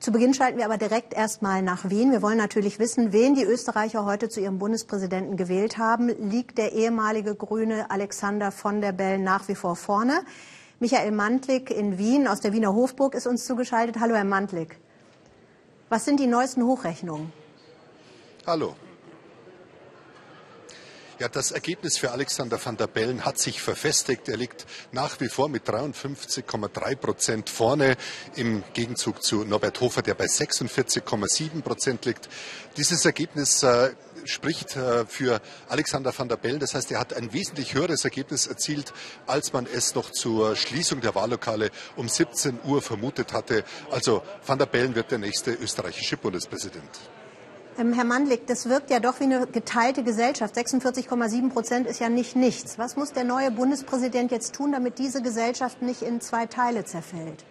Zu Beginn schalten wir aber direkt erstmal nach Wien. Wir wollen natürlich wissen, wen die Österreicher heute zu ihrem Bundespräsidenten gewählt haben. Liegt der ehemalige Grüne Alexander von der Bellen nach wie vor vorne? Michael Mantlik in Wien aus der Wiener Hofburg ist uns zugeschaltet. Hallo, Herr Mantlik. Was sind die neuesten Hochrechnungen? Hallo. Ja, das Ergebnis für Alexander van der Bellen hat sich verfestigt. Er liegt nach wie vor mit 53,3 Prozent vorne im Gegenzug zu Norbert Hofer, der bei 46,7 Prozent liegt. Dieses Ergebnis äh, spricht äh, für Alexander van der Bellen. Das heißt, er hat ein wesentlich höheres Ergebnis erzielt, als man es noch zur Schließung der Wahllokale um 17 Uhr vermutet hatte. Also van der Bellen wird der nächste österreichische Bundespräsident. Ähm, Herr Mandlik, das wirkt ja doch wie eine geteilte Gesellschaft. 46,7 Prozent ist ja nicht nichts. Was muss der neue Bundespräsident jetzt tun, damit diese Gesellschaft nicht in zwei Teile zerfällt?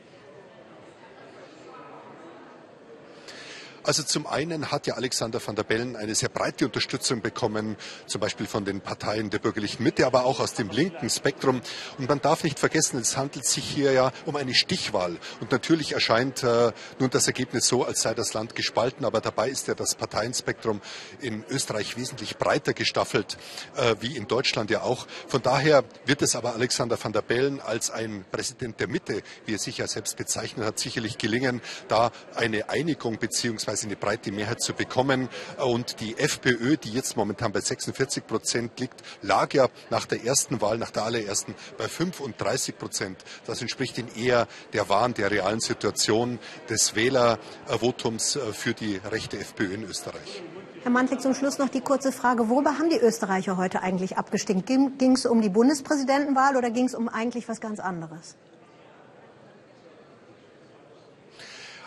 Also zum einen hat ja Alexander van der Bellen eine sehr breite Unterstützung bekommen, zum Beispiel von den Parteien der bürgerlichen Mitte, aber auch aus dem linken Spektrum. Und man darf nicht vergessen, es handelt sich hier ja um eine Stichwahl. Und natürlich erscheint äh, nun das Ergebnis so, als sei das Land gespalten, aber dabei ist ja das Parteienspektrum in Österreich wesentlich breiter gestaffelt, äh, wie in Deutschland ja auch. Von daher wird es aber Alexander van der Bellen als ein Präsident der Mitte, wie er sich ja selbst bezeichnet hat, sicherlich gelingen, da eine Einigung beziehungsweise eine breite Mehrheit zu bekommen. Und die FPÖ, die jetzt momentan bei 46 Prozent liegt, lag ja nach der ersten Wahl, nach der allerersten, bei 35 Prozent. Das entspricht in eher der wahren, der realen Situation des Wählervotums äh, für die rechte FPÖ in Österreich. Herr Mantlik, zum Schluss noch die kurze Frage. Worüber haben die Österreicher heute eigentlich abgestimmt? Ging es um die Bundespräsidentenwahl oder ging es um eigentlich was ganz anderes?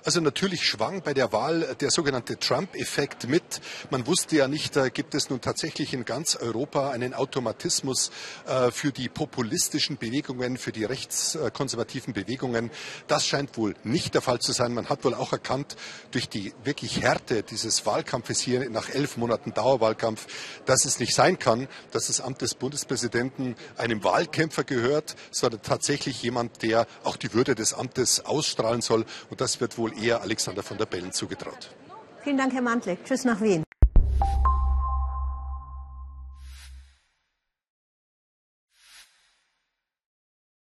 Also natürlich schwang bei der Wahl der sogenannte Trump-Effekt mit. Man wusste ja nicht, äh, gibt es nun tatsächlich in ganz Europa einen Automatismus äh, für die populistischen Bewegungen, für die rechtskonservativen Bewegungen. Das scheint wohl nicht der Fall zu sein. Man hat wohl auch erkannt, durch die wirklich Härte dieses Wahlkampfes hier nach elf Monaten Dauerwahlkampf, dass es nicht sein kann, dass das Amt des Bundespräsidenten einem Wahlkämpfer gehört, sondern tatsächlich jemand, der auch die Würde des Amtes ausstrahlen soll. Und das wird wohl eher Alexander von der Bellen zugetraut. Vielen Dank, Herr Mantlik. Tschüss nach Wien.